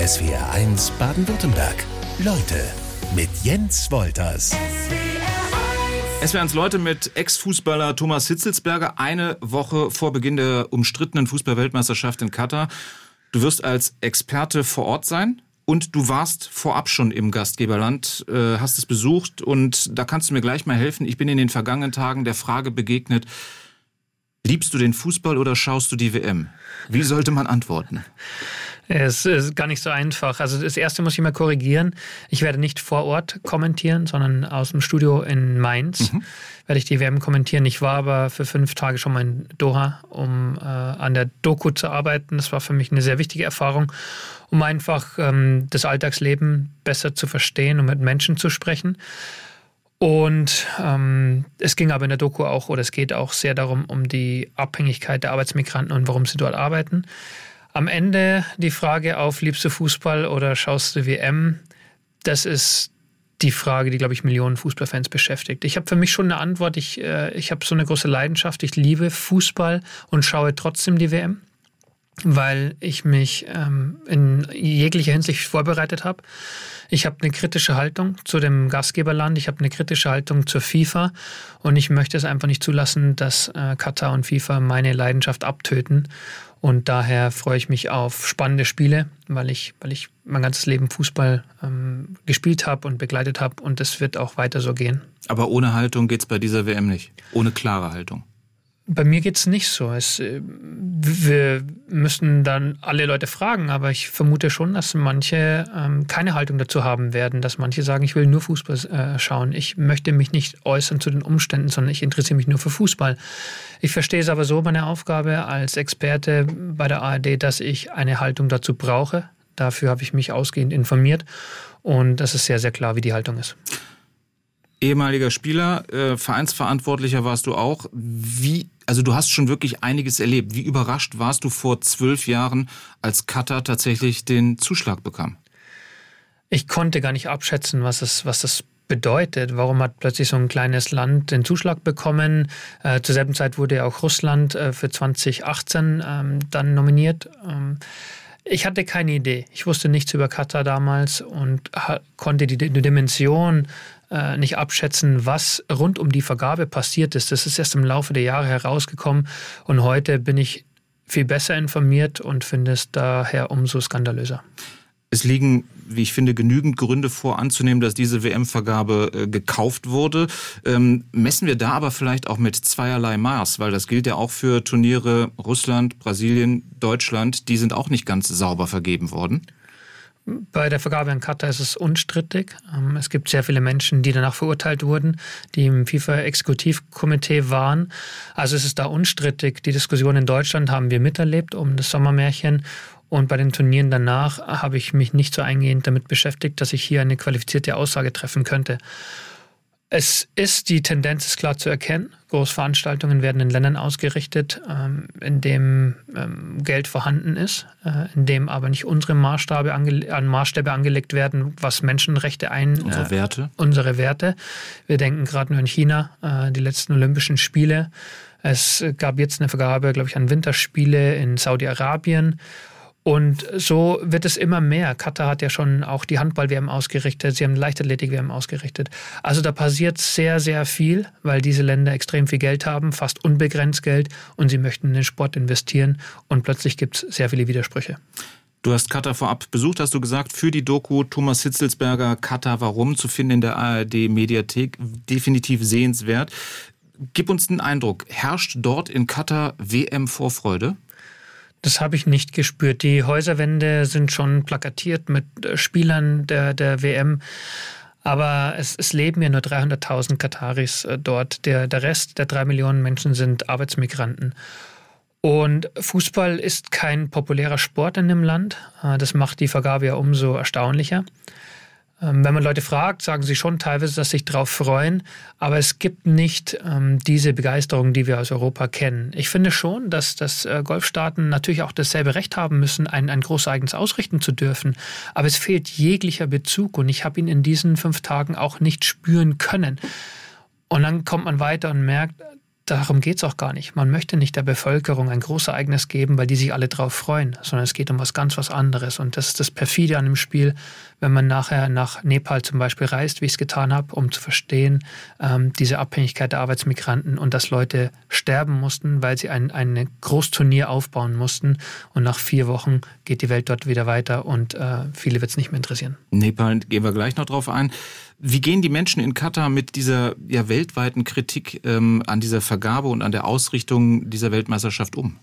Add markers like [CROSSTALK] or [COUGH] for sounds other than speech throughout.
SWR1 Baden-Württemberg. Leute mit Jens Wolters. SWR1 Leute mit Ex-Fußballer Thomas Hitzelsberger eine Woche vor Beginn der umstrittenen Fußballweltmeisterschaft in Katar. Du wirst als Experte vor Ort sein und du warst vorab schon im Gastgeberland, äh, hast es besucht und da kannst du mir gleich mal helfen. Ich bin in den vergangenen Tagen der Frage begegnet, liebst du den Fußball oder schaust du die WM? Wie sollte man antworten? Es ist gar nicht so einfach. Also das erste muss ich mal korrigieren. Ich werde nicht vor Ort kommentieren, sondern aus dem Studio in Mainz mhm. werde ich die WM kommentieren. Ich war aber für fünf Tage schon mal in Doha, um äh, an der Doku zu arbeiten. Das war für mich eine sehr wichtige Erfahrung, um einfach ähm, das Alltagsleben besser zu verstehen und mit Menschen zu sprechen. Und ähm, es ging aber in der Doku auch, oder es geht auch sehr darum, um die Abhängigkeit der Arbeitsmigranten und warum sie dort arbeiten. Am Ende die Frage auf, liebst du Fußball oder schaust du WM? Das ist die Frage, die, glaube ich, Millionen Fußballfans beschäftigt. Ich habe für mich schon eine Antwort. Ich, äh, ich habe so eine große Leidenschaft. Ich liebe Fußball und schaue trotzdem die WM, weil ich mich ähm, in jeglicher Hinsicht vorbereitet habe. Ich habe eine kritische Haltung zu dem Gastgeberland, ich habe eine kritische Haltung zur FIFA und ich möchte es einfach nicht zulassen, dass äh, Katar und FIFA meine Leidenschaft abtöten. Und daher freue ich mich auf spannende Spiele, weil ich, weil ich mein ganzes Leben Fußball ähm, gespielt habe und begleitet habe und es wird auch weiter so gehen. Aber ohne Haltung geht es bei dieser WM nicht. Ohne klare Haltung. Bei mir geht es nicht so. Es, äh, wir müssen dann alle Leute fragen, aber ich vermute schon, dass manche ähm, keine Haltung dazu haben werden, dass manche sagen, ich will nur Fußball äh, schauen. Ich möchte mich nicht äußern zu den Umständen, sondern ich interessiere mich nur für Fußball. Ich verstehe es aber so, meine Aufgabe als Experte bei der ARD, dass ich eine Haltung dazu brauche. Dafür habe ich mich ausgehend informiert und das ist sehr, sehr klar, wie die Haltung ist ehemaliger Spieler, äh, Vereinsverantwortlicher warst du auch. Wie, also du hast schon wirklich einiges erlebt. Wie überrascht warst du vor zwölf Jahren, als Katar tatsächlich den Zuschlag bekam? Ich konnte gar nicht abschätzen, was es, was das bedeutet. Warum hat plötzlich so ein kleines Land den Zuschlag bekommen? Äh, zur selben Zeit wurde ja auch Russland äh, für 2018 ähm, dann nominiert. Ähm, ich hatte keine Idee. Ich wusste nichts über Katar damals und konnte die, Dimension äh, nicht abschätzen, was rund um die Vergabe passiert ist. Das ist erst im Laufe der Jahre herausgekommen und heute bin ich viel besser informiert und finde es daher umso skandalöser. Es liegen, wie ich finde, genügend Gründe vor, anzunehmen, dass diese WM-Vergabe äh, gekauft wurde. Ähm, messen wir da aber vielleicht auch mit zweierlei Maß, weil das gilt ja auch für Turniere Russland, Brasilien, Deutschland. Die sind auch nicht ganz sauber vergeben worden. Bei der Vergabe an Katar ist es unstrittig. Ähm, es gibt sehr viele Menschen, die danach verurteilt wurden, die im FIFA-Exekutivkomitee waren. Also es ist da unstrittig. Die Diskussion in Deutschland haben wir miterlebt um das Sommermärchen. Und bei den Turnieren danach habe ich mich nicht so eingehend damit beschäftigt, dass ich hier eine qualifizierte Aussage treffen könnte. Es ist, die Tendenz ist klar zu erkennen. Großveranstaltungen werden in Ländern ausgerichtet, ähm, in dem ähm, Geld vorhanden ist, äh, in dem aber nicht unsere Maßstäbe, ange Maßstäbe angelegt werden, was Menschenrechte ein... Unsere äh, Werte. Unsere Werte. Wir denken gerade nur an China, äh, die letzten Olympischen Spiele. Es gab jetzt eine Vergabe, glaube ich, an Winterspiele in Saudi-Arabien. Und so wird es immer mehr. Katar hat ja schon auch die Handball-WM ausgerichtet, sie haben Leichtathletik-WM ausgerichtet. Also da passiert sehr, sehr viel, weil diese Länder extrem viel Geld haben, fast unbegrenzt Geld und sie möchten in den Sport investieren und plötzlich gibt es sehr viele Widersprüche. Du hast Katar vorab besucht, hast du gesagt, für die Doku Thomas Hitzelsberger Katar Warum zu finden in der ARD Mediathek definitiv sehenswert. Gib uns den Eindruck, herrscht dort in Katar WM-Vorfreude? Das habe ich nicht gespürt. Die Häuserwände sind schon plakatiert mit äh, Spielern der, der WM. Aber es, es leben ja nur 300.000 Kataris äh, dort. Der, der Rest der drei Millionen Menschen sind Arbeitsmigranten. Und Fußball ist kein populärer Sport in dem Land. Äh, das macht die Vergabe ja umso erstaunlicher. Ähm, wenn man Leute fragt, sagen sie schon teilweise, dass sie sich darauf freuen, aber es gibt nicht ähm, diese Begeisterung, die wir aus Europa kennen. Ich finde schon, dass, dass äh, Golfstaaten natürlich auch dasselbe Recht haben müssen, ein, ein Großereignis ausrichten zu dürfen, aber es fehlt jeglicher Bezug und ich habe ihn in diesen fünf Tagen auch nicht spüren können. Und dann kommt man weiter und merkt, darum geht es auch gar nicht. Man möchte nicht der Bevölkerung ein großes Ereignis geben, weil die sich alle drauf freuen, sondern es geht um was ganz was anderes. Und das ist das Perfide an dem Spiel, wenn man nachher nach Nepal zum Beispiel reist, wie ich es getan habe, um zu verstehen, ähm, diese Abhängigkeit der Arbeitsmigranten und dass Leute sterben mussten, weil sie ein, ein Großturnier aufbauen mussten. Und nach vier Wochen geht die Welt dort wieder weiter und äh, viele wird es nicht mehr interessieren. Nepal gehen wir gleich noch drauf ein. Wie gehen die Menschen in Katar mit dieser ja, weltweiten Kritik ähm, an dieser Vergabe und an der Ausrichtung dieser Weltmeisterschaft um?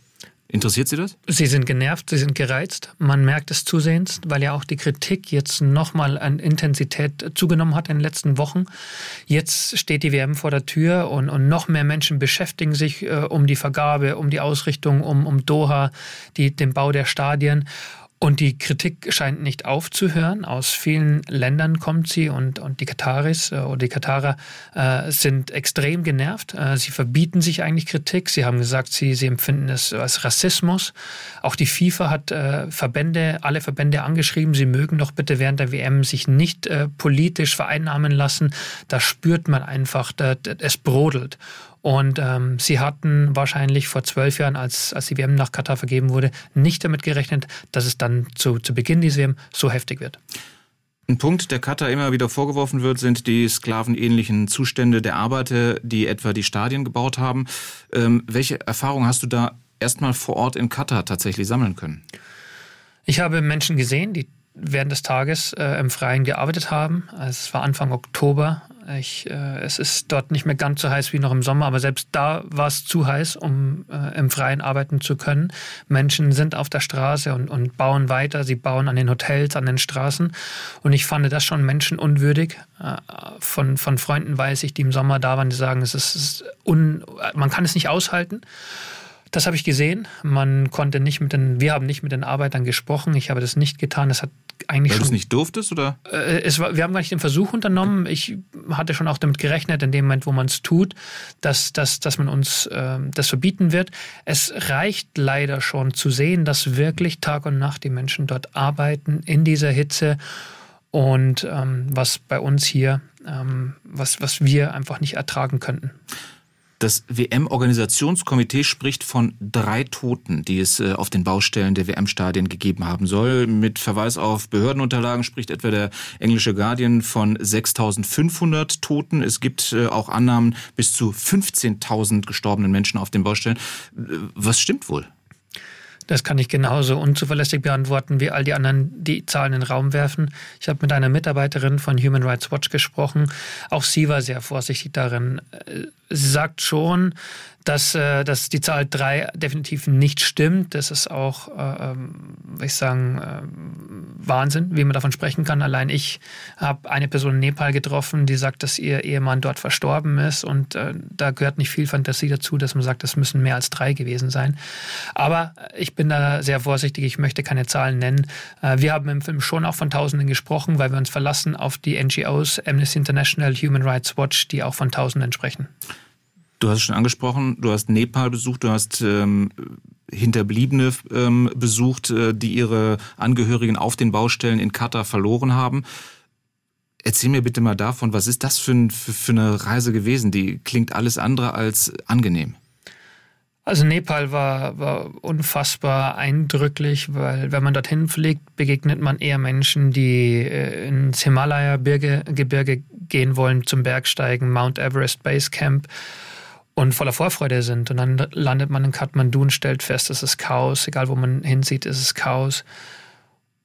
Interessiert Sie das? Sie sind genervt, Sie sind gereizt. Man merkt es zusehends, weil ja auch die Kritik jetzt nochmal an Intensität zugenommen hat in den letzten Wochen. Jetzt steht die WM vor der Tür und, und noch mehr Menschen beschäftigen sich äh, um die Vergabe, um die Ausrichtung, um, um Doha, die, den Bau der Stadien. Und die Kritik scheint nicht aufzuhören. Aus vielen Ländern kommt sie und, und die Kataris äh, oder die Katarer äh, sind extrem genervt. Äh, sie verbieten sich eigentlich Kritik. Sie haben gesagt, sie, sie empfinden es als Rassismus. Auch die FIFA hat äh, Verbände, alle Verbände angeschrieben, sie mögen doch bitte während der WM sich nicht äh, politisch vereinnahmen lassen. Da spürt man einfach, da, es brodelt. Und ähm, sie hatten wahrscheinlich vor zwölf Jahren, als, als die WM nach Katar vergeben wurde, nicht damit gerechnet, dass es dann zu, zu Beginn dieser WM so heftig wird. Ein Punkt, der Katar immer wieder vorgeworfen wird, sind die sklavenähnlichen Zustände der Arbeiter, die etwa die Stadien gebaut haben. Ähm, welche Erfahrungen hast du da erstmal vor Ort in Katar tatsächlich sammeln können? Ich habe Menschen gesehen, die während des Tages äh, im Freien gearbeitet haben. Also es war Anfang Oktober. Ich, äh, es ist dort nicht mehr ganz so heiß wie noch im Sommer, aber selbst da war es zu heiß, um äh, im Freien arbeiten zu können. Menschen sind auf der Straße und, und bauen weiter. Sie bauen an den Hotels, an den Straßen. Und ich fand das schon menschenunwürdig. Äh, von, von Freunden weiß ich, die im Sommer da waren, die sagen, es ist, es ist un, man kann es nicht aushalten. Das habe ich gesehen. Man konnte nicht mit den, wir haben nicht mit den Arbeitern gesprochen. Ich habe das nicht getan. Das hat eigentlich Weil du es nicht durftest, oder? Äh, es war, wir haben gar nicht den Versuch unternommen. Ich hatte schon auch damit gerechnet, in dem Moment, wo man es tut, dass, dass, dass man uns äh, das verbieten wird. Es reicht leider schon zu sehen, dass wirklich Tag und Nacht die Menschen dort arbeiten in dieser Hitze und ähm, was bei uns hier, ähm, was, was wir einfach nicht ertragen könnten. Das WM-Organisationskomitee spricht von drei Toten, die es äh, auf den Baustellen der WM-Stadien gegeben haben soll. Mit Verweis auf Behördenunterlagen spricht etwa der englische Guardian von 6.500 Toten. Es gibt äh, auch Annahmen bis zu 15.000 gestorbenen Menschen auf den Baustellen. Äh, was stimmt wohl? Das kann ich genauso unzuverlässig beantworten wie all die anderen, die Zahlen in den Raum werfen. Ich habe mit einer Mitarbeiterin von Human Rights Watch gesprochen. Auch sie war sehr vorsichtig darin. Sie sagt schon, dass, äh, dass die Zahl 3 definitiv nicht stimmt. Das ist auch, äh, ähm, ich sagen, äh, Wahnsinn, wie man davon sprechen kann. Allein ich habe eine Person in Nepal getroffen, die sagt, dass ihr Ehemann dort verstorben ist. Und äh, da gehört nicht viel Fantasie dazu, dass man sagt, das müssen mehr als drei gewesen sein. Aber ich bin da sehr vorsichtig. Ich möchte keine Zahlen nennen. Äh, wir haben im Film schon auch von Tausenden gesprochen, weil wir uns verlassen auf die NGOs, Amnesty International, Human Rights Watch, die auch von Tausenden sprechen. Du hast es schon angesprochen, du hast Nepal besucht, du hast ähm, Hinterbliebene ähm, besucht, äh, die ihre Angehörigen auf den Baustellen in Katar verloren haben. Erzähl mir bitte mal davon, was ist das für, ein, für, für eine Reise gewesen? Die klingt alles andere als angenehm. Also Nepal war, war unfassbar eindrücklich, weil wenn man dorthin fliegt, begegnet man eher Menschen, die äh, ins Himalaya-Gebirge gehen wollen zum Bergsteigen, Mount Everest Base Camp und voller Vorfreude sind. Und dann landet man in Kathmandu und stellt fest, es ist Chaos. Egal wo man hinsieht, ist es Chaos.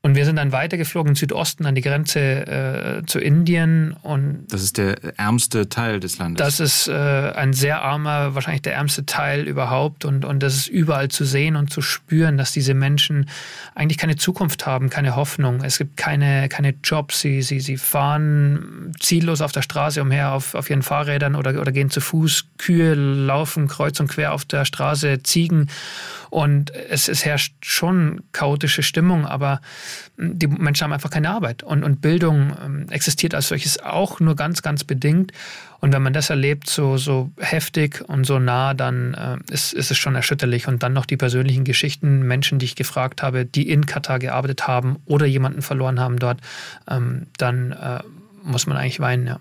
Und wir sind dann weitergeflogen Südosten an die Grenze äh, zu Indien. Und das ist der ärmste Teil des Landes. Das ist äh, ein sehr armer, wahrscheinlich der ärmste Teil überhaupt. Und, und das ist überall zu sehen und zu spüren, dass diese Menschen eigentlich keine Zukunft haben, keine Hoffnung. Es gibt keine, keine Jobs. Sie, sie, sie fahren ziellos auf der Straße umher auf, auf ihren Fahrrädern oder, oder gehen zu Fuß. Kühe laufen kreuz und quer auf der Straße, Ziegen. Und es, es herrscht schon chaotische Stimmung, aber die Menschen haben einfach keine Arbeit. Und, und Bildung ähm, existiert als solches auch nur ganz, ganz bedingt. Und wenn man das erlebt, so, so heftig und so nah, dann äh, ist, ist es schon erschütterlich. Und dann noch die persönlichen Geschichten, Menschen, die ich gefragt habe, die in Katar gearbeitet haben oder jemanden verloren haben dort, ähm, dann äh, muss man eigentlich weinen, ja.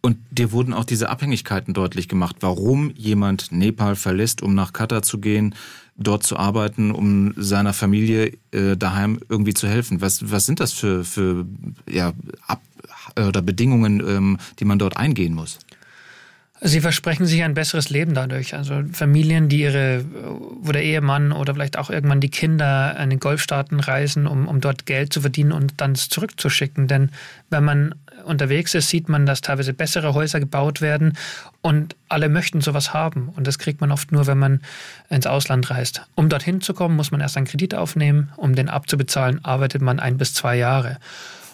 Und dir wurden auch diese Abhängigkeiten deutlich gemacht, warum jemand Nepal verlässt, um nach Katar zu gehen, dort zu arbeiten, um seiner Familie äh, daheim irgendwie zu helfen. Was, was sind das für, für ja, Ab oder Bedingungen, ähm, die man dort eingehen muss? Sie versprechen sich ein besseres Leben dadurch. Also Familien, die ihre, wo der Ehemann oder vielleicht auch irgendwann die Kinder an den Golfstaaten reisen, um, um dort Geld zu verdienen und dann zurückzuschicken. Denn wenn man unterwegs ist, sieht man, dass teilweise bessere Häuser gebaut werden und alle möchten sowas haben. Und das kriegt man oft nur, wenn man ins Ausland reist. Um dorthin zu kommen, muss man erst einen Kredit aufnehmen. Um den abzubezahlen, arbeitet man ein bis zwei Jahre.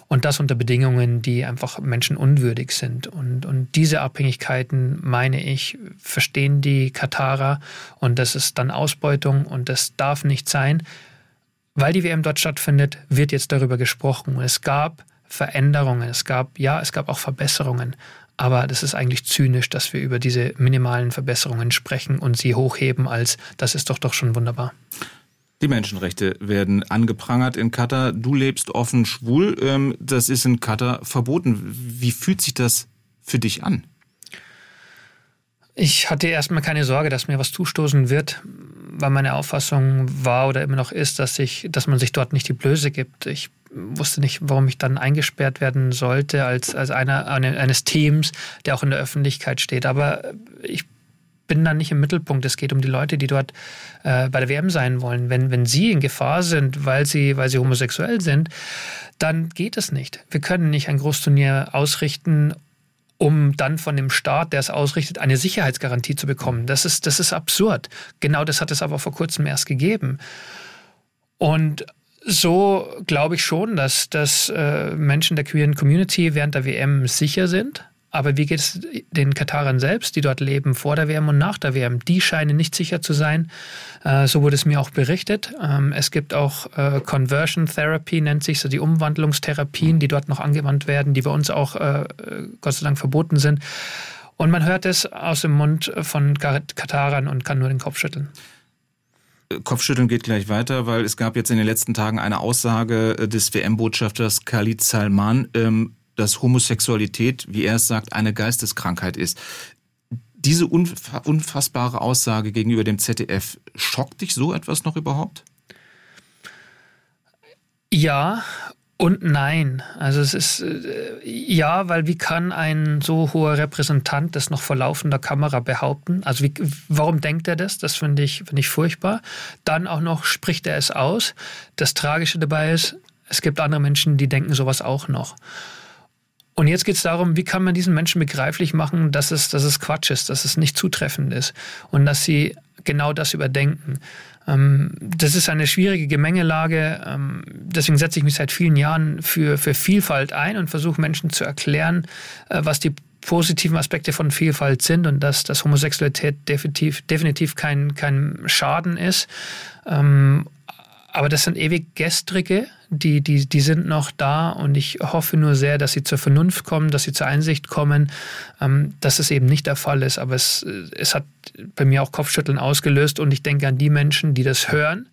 Und das unter Bedingungen, die einfach menschenunwürdig sind. Und, und diese Abhängigkeiten, meine ich, verstehen die Katarer. Und das ist dann Ausbeutung und das darf nicht sein. Weil die WM dort stattfindet, wird jetzt darüber gesprochen. Es gab Veränderungen. Es gab, ja, es gab auch Verbesserungen. Aber das ist eigentlich zynisch, dass wir über diese minimalen Verbesserungen sprechen und sie hochheben als, das ist doch doch schon wunderbar. Die Menschenrechte werden angeprangert in Katar. Du lebst offen schwul. Ähm, das ist in Katar verboten. Wie fühlt sich das für dich an? Ich hatte erstmal keine Sorge, dass mir was zustoßen wird, weil meine Auffassung war oder immer noch ist, dass, ich, dass man sich dort nicht die Blöße gibt. Ich wusste nicht, warum ich dann eingesperrt werden sollte als, als einer eines Teams, der auch in der Öffentlichkeit steht. Aber ich bin dann nicht im Mittelpunkt. Es geht um die Leute, die dort äh, bei der WM sein wollen. Wenn, wenn sie in Gefahr sind, weil sie, weil sie homosexuell sind, dann geht es nicht. Wir können nicht ein Großturnier ausrichten, um dann von dem Staat, der es ausrichtet, eine Sicherheitsgarantie zu bekommen. Das ist, das ist absurd. Genau das hat es aber vor kurzem erst gegeben. Und so glaube ich schon, dass, dass äh, Menschen der queeren Community während der WM sicher sind. Aber wie geht es den Katarern selbst, die dort leben, vor der WM und nach der WM? Die scheinen nicht sicher zu sein. Äh, so wurde es mir auch berichtet. Ähm, es gibt auch äh, Conversion Therapy, nennt sich so die Umwandlungstherapien, die dort noch angewandt werden, die bei uns auch äh, Gott sei Dank verboten sind. Und man hört es aus dem Mund von Katarern und kann nur den Kopf schütteln. Kopfschütteln geht gleich weiter, weil es gab jetzt in den letzten Tagen eine Aussage des WM-Botschafters Khalid Salman, ähm, dass Homosexualität, wie er es sagt, eine Geisteskrankheit ist. Diese unfassbare Aussage gegenüber dem ZDF, schockt dich so etwas noch überhaupt? Ja, und nein. Also es ist äh, ja, weil wie kann ein so hoher Repräsentant das noch vor laufender Kamera behaupten? Also wie, warum denkt er das? Das finde ich, finde ich furchtbar. Dann auch noch spricht er es aus. Das Tragische dabei ist, es gibt andere Menschen, die denken sowas auch noch. Und jetzt geht es darum, wie kann man diesen Menschen begreiflich machen, dass es, dass es Quatsch ist, dass es nicht zutreffend ist und dass sie genau das überdenken. Ähm, das ist eine schwierige Gemengelage. Ähm, deswegen setze ich mich seit vielen Jahren für, für Vielfalt ein und versuche Menschen zu erklären, äh, was die positiven Aspekte von Vielfalt sind und dass, dass Homosexualität definitiv, definitiv kein, kein Schaden ist. Ähm, aber das sind ewig gestrige, die, die, die sind noch da und ich hoffe nur sehr, dass sie zur Vernunft kommen, dass sie zur Einsicht kommen, ähm, dass es eben nicht der Fall ist. Aber es, es hat bei mir auch Kopfschütteln ausgelöst und ich denke an die Menschen, die das hören,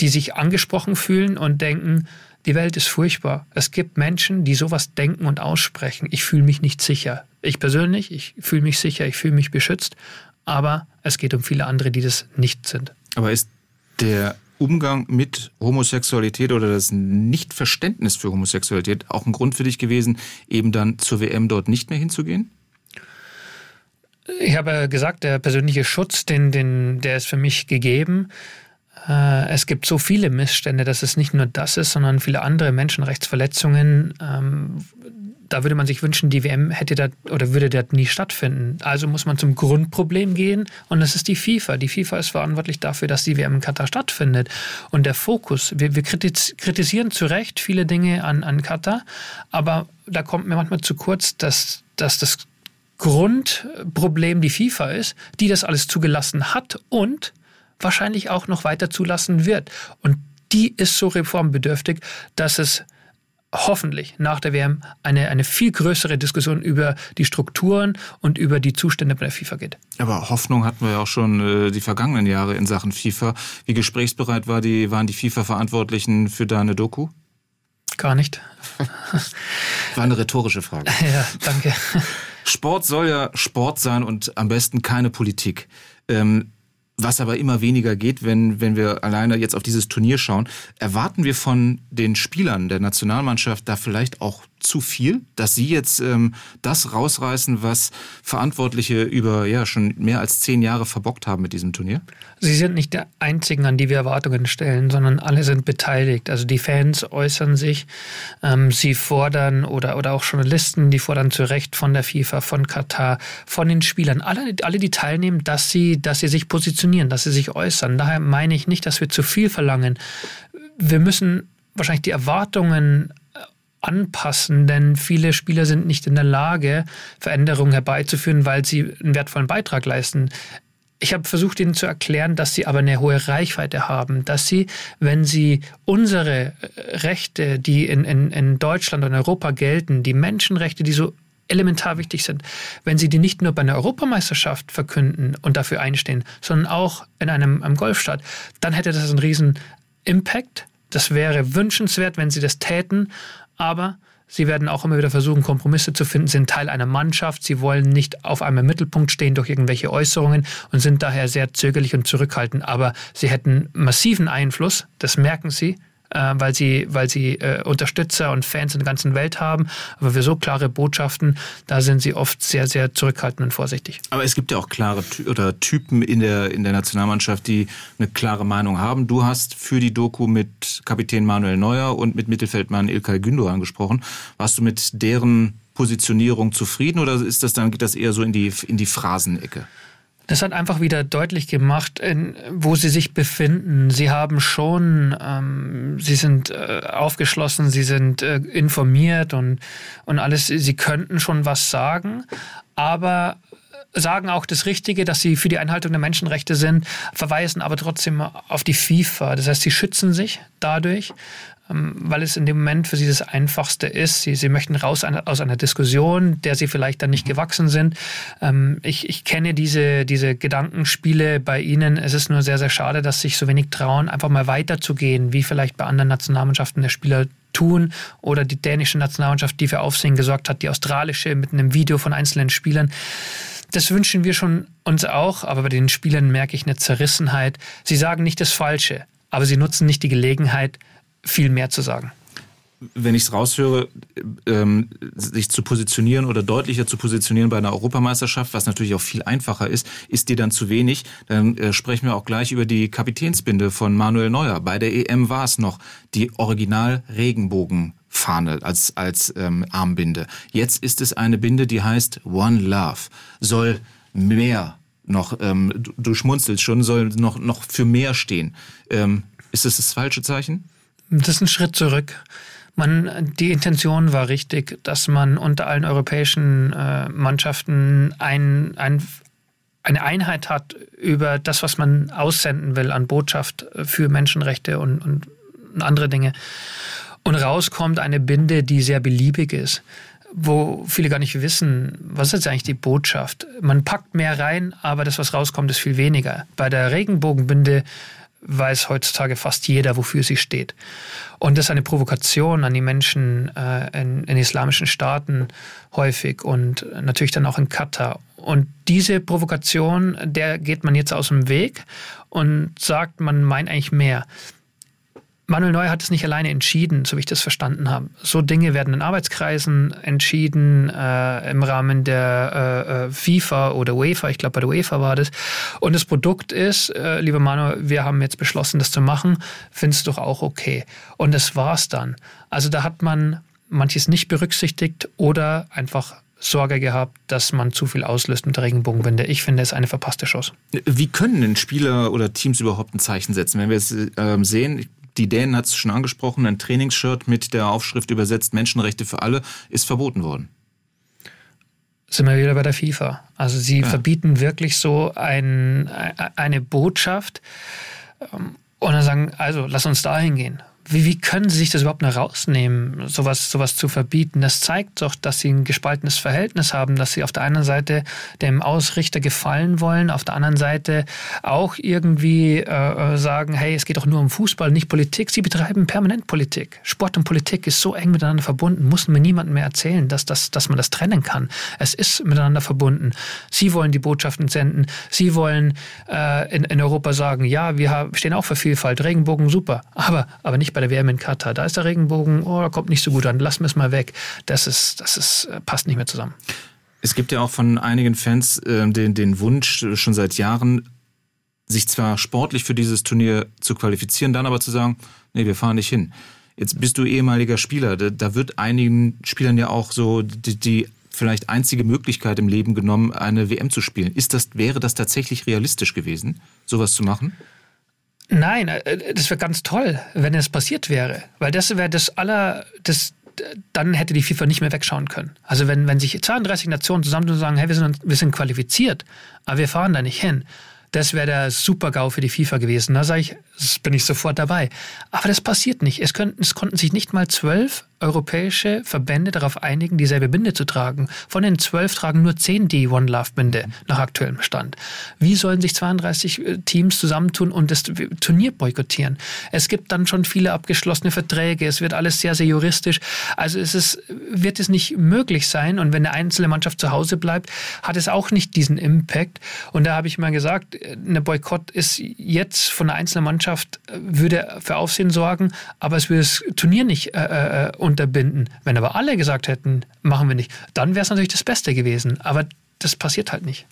die sich angesprochen fühlen und denken, die Welt ist furchtbar. Es gibt Menschen, die sowas denken und aussprechen. Ich fühle mich nicht sicher. Ich persönlich, ich fühle mich sicher, ich fühle mich beschützt, aber es geht um viele andere, die das nicht sind. Aber ist der Umgang mit Homosexualität oder das Nichtverständnis für Homosexualität auch ein Grund für dich gewesen, eben dann zur WM dort nicht mehr hinzugehen? Ich habe gesagt, der persönliche Schutz, den, den, der ist für mich gegeben. Äh, es gibt so viele Missstände, dass es nicht nur das ist, sondern viele andere Menschenrechtsverletzungen, ähm, da würde man sich wünschen, die WM hätte da oder würde dort nie stattfinden. Also muss man zum Grundproblem gehen und das ist die FIFA. Die FIFA ist verantwortlich dafür, dass die WM in Katar stattfindet. Und der Fokus, wir, wir kritisieren zu Recht viele Dinge an, an Katar, aber da kommt mir manchmal zu kurz, dass, dass das Grundproblem die FIFA ist, die das alles zugelassen hat und wahrscheinlich auch noch weiter zulassen wird. Und die ist so reformbedürftig, dass es hoffentlich nach der WM eine, eine viel größere Diskussion über die Strukturen und über die Zustände bei der FIFA geht. Aber Hoffnung hatten wir ja auch schon äh, die vergangenen Jahre in Sachen FIFA. Wie gesprächsbereit war die, waren die FIFA-Verantwortlichen für deine Doku? Gar nicht. War eine rhetorische Frage. [LAUGHS] Ja, danke. Sport soll ja Sport sein und am besten keine Politik. Ähm, was aber immer weniger geht, wenn, wenn wir alleine jetzt auf dieses Turnier schauen. Erwarten wir von den Spielern der Nationalmannschaft da vielleicht auch zu viel, dass sie jetzt ähm, das rausreißen, was Verantwortliche über ja schon mehr als zehn Jahre verbockt haben mit diesem Turnier? Sie sind nicht der Einzigen, an die wir Erwartungen stellen, sondern alle sind beteiligt. Also die Fans äußern sich, ähm, sie fordern oder, oder auch Journalisten, die fordern zu Recht von der FIFA, von Katar, von den Spielern, alle, alle die teilnehmen, dass sie, dass sie sich positionieren, dass sie sich äußern. Daher meine ich nicht, dass wir zu viel verlangen. Wir müssen wahrscheinlich die Erwartungen anpassen, denn viele Spieler sind nicht in der Lage, Veränderungen herbeizuführen, weil sie einen wertvollen Beitrag leisten. Ich habe versucht, ihnen zu erklären, dass sie aber eine hohe Reichweite haben, dass sie, wenn sie unsere Rechte, die in, in, in Deutschland und Europa gelten, die Menschenrechte, die so elementar wichtig sind, wenn sie die nicht nur bei einer Europameisterschaft verkünden und dafür einstehen, sondern auch in einem, einem Golfstaat, dann hätte das einen riesen Impact. Das wäre wünschenswert, wenn sie das täten aber sie werden auch immer wieder versuchen, Kompromisse zu finden, sind Teil einer Mannschaft, sie wollen nicht auf einmal im Mittelpunkt stehen durch irgendwelche Äußerungen und sind daher sehr zögerlich und zurückhaltend. Aber sie hätten massiven Einfluss, das merken sie, äh, weil sie, weil sie äh, Unterstützer und Fans in der ganzen Welt haben. Aber für so klare Botschaften, da sind sie oft sehr, sehr zurückhaltend und vorsichtig. Aber es gibt ja auch klare Ty oder Typen in der, in der Nationalmannschaft, die eine klare Meinung haben. Du hast für die Doku mit Kapitän Manuel Neuer und mit Mittelfeldmann Ilkay Gündoğan gesprochen. Warst du mit deren Positionierung zufrieden oder ist das dann geht das eher so in die in die Phrasenecke? Das hat einfach wieder deutlich gemacht, in, wo sie sich befinden. Sie haben schon, ähm, sie sind äh, aufgeschlossen, sie sind äh, informiert und, und alles. Sie könnten schon was sagen, aber sagen auch das Richtige, dass sie für die Einhaltung der Menschenrechte sind, verweisen aber trotzdem auf die FIFA. Das heißt, sie schützen sich dadurch, weil es in dem Moment für sie das Einfachste ist. Sie, sie möchten raus aus einer Diskussion, der sie vielleicht dann nicht gewachsen sind. Ähm, ich, ich kenne diese, diese Gedankenspiele bei ihnen. Es ist nur sehr, sehr schade, dass sich so wenig trauen, einfach mal weiterzugehen, wie vielleicht bei anderen Nationalmannschaften der Spieler tun oder die dänische Nationalmannschaft, die für Aufsehen gesorgt hat, die australische mit einem Video von einzelnen Spielern. Das wünschen wir schon uns auch, aber bei den Spielern merke ich eine Zerrissenheit. Sie sagen nicht das Falsche, aber sie nutzen nicht die Gelegenheit, viel mehr zu sagen. Wenn ich es raushöre, ähm, sich zu positionieren oder deutlicher zu positionieren bei einer Europameisterschaft, was natürlich auch viel einfacher ist, ist dir dann zu wenig. Dann äh, sprechen wir auch gleich über die Kapitänsbinde von Manuel Neuer. Bei der EM war es noch die Original-Regenbogenfahne als, als ähm, Armbinde. Jetzt ist es eine Binde, die heißt One Love. Soll mehr noch, ähm, du, du schmunzelst schon, soll noch, noch für mehr stehen. Ähm, ist das das falsche Zeichen? Das ist ein Schritt zurück. Man, die Intention war richtig, dass man unter allen europäischen äh, Mannschaften ein, ein, eine Einheit hat über das, was man aussenden will an Botschaft für Menschenrechte und, und andere Dinge. Und rauskommt eine Binde, die sehr beliebig ist, wo viele gar nicht wissen, was ist jetzt eigentlich die Botschaft. Man packt mehr rein, aber das, was rauskommt, ist viel weniger. Bei der Regenbogenbinde weiß heutzutage fast jeder, wofür sie steht. Und das ist eine Provokation an die Menschen äh, in, in, islamischen Staaten häufig und natürlich dann auch in Katar. Und diese Provokation, der geht man jetzt aus dem Weg und sagt, man meint eigentlich mehr. Manuel Neuer hat es nicht alleine entschieden, so wie ich das verstanden habe. So Dinge werden in Arbeitskreisen entschieden, äh, im Rahmen der äh, äh FIFA oder UEFA, ich glaube bei der UEFA war das. Und das Produkt ist, äh, lieber Manuel, wir haben jetzt beschlossen, das zu machen, findest du doch auch okay. Und das war's dann. Also da hat man manches nicht berücksichtigt oder einfach Sorge gehabt, dass man zu viel auslöst mit der Regenbogenbinde. Ich finde es eine verpasste Chance. Wie können denn Spieler oder Teams überhaupt ein Zeichen setzen? Wenn wir es äh, sehen, die Dänen hat es schon angesprochen, ein Trainingsshirt mit der Aufschrift übersetzt Menschenrechte für alle ist verboten worden. Sind wir wieder bei der FIFA. Also sie ja. verbieten wirklich so ein, eine Botschaft ähm, und dann sagen, also lass uns da hingehen. Wie, wie können sie sich das überhaupt noch rausnehmen, sowas, sowas zu verbieten? Das zeigt doch, dass sie ein gespaltenes Verhältnis haben, dass sie auf der einen Seite dem Ausrichter gefallen wollen, auf der anderen Seite auch irgendwie äh, sagen, hey, es geht doch nur um Fußball, nicht Politik. Sie betreiben permanent Politik. Sport und Politik ist so eng miteinander verbunden, muss mir niemand mehr erzählen, dass, dass, dass man das trennen kann. Es ist miteinander verbunden. Sie wollen die Botschaften senden. Sie wollen äh, in, in Europa sagen, ja, wir stehen auch für Vielfalt, Regenbogen super, aber, aber nicht bei der WM in Katar. Da ist der Regenbogen, oh, kommt nicht so gut an, lassen wir es mal weg. Das ist, das ist, äh, passt nicht mehr zusammen. Es gibt ja auch von einigen Fans äh, den, den Wunsch, schon seit Jahren, sich zwar sportlich für dieses Turnier zu qualifizieren, dann aber zu sagen, nee, wir fahren nicht hin. Jetzt bist du ehemaliger Spieler. Da, da wird einigen Spielern ja auch so die, die vielleicht einzige Möglichkeit im Leben genommen, eine WM zu spielen. Ist das, wäre das tatsächlich realistisch gewesen, sowas zu machen? Nein, äh, das wäre ganz toll, wenn es passiert wäre. Weil das wäre das aller, das, dann hätte die FIFA nicht mehr wegschauen können. Also wenn, wenn sich 32 Nationen zusammen sagen, hey, wir sind, wir sind qualifiziert, aber wir fahren da nicht hin, das wäre der Super-GAU für die FIFA gewesen. Da sage ich, bin ich sofort dabei. Aber das passiert nicht. Es, könnten, es konnten sich nicht mal zwölf europäische Verbände darauf einigen, dieselbe Binde zu tragen. Von den zwölf tragen nur zehn die One Love Binde nach aktuellem Stand. Wie sollen sich 32 äh, Teams zusammentun und das Turnier boykottieren? Es gibt dann schon viele abgeschlossene Verträge. Es wird alles sehr, sehr juristisch. Also es ist, wird es nicht möglich sein. Und wenn eine einzelne Mannschaft zu Hause bleibt, hat es auch nicht diesen Impact. Und da habe ich mal gesagt, eine Boykott ist jetzt von einer einzelnen Mannschaft, äh, würde für Aufsehen sorgen, aber es würde das Turnier nicht äh, äh unterbinden. Wenn aber alle gesagt hätten, machen wir nicht, dann wäre es natürlich das Beste gewesen. Aber das passiert halt nicht.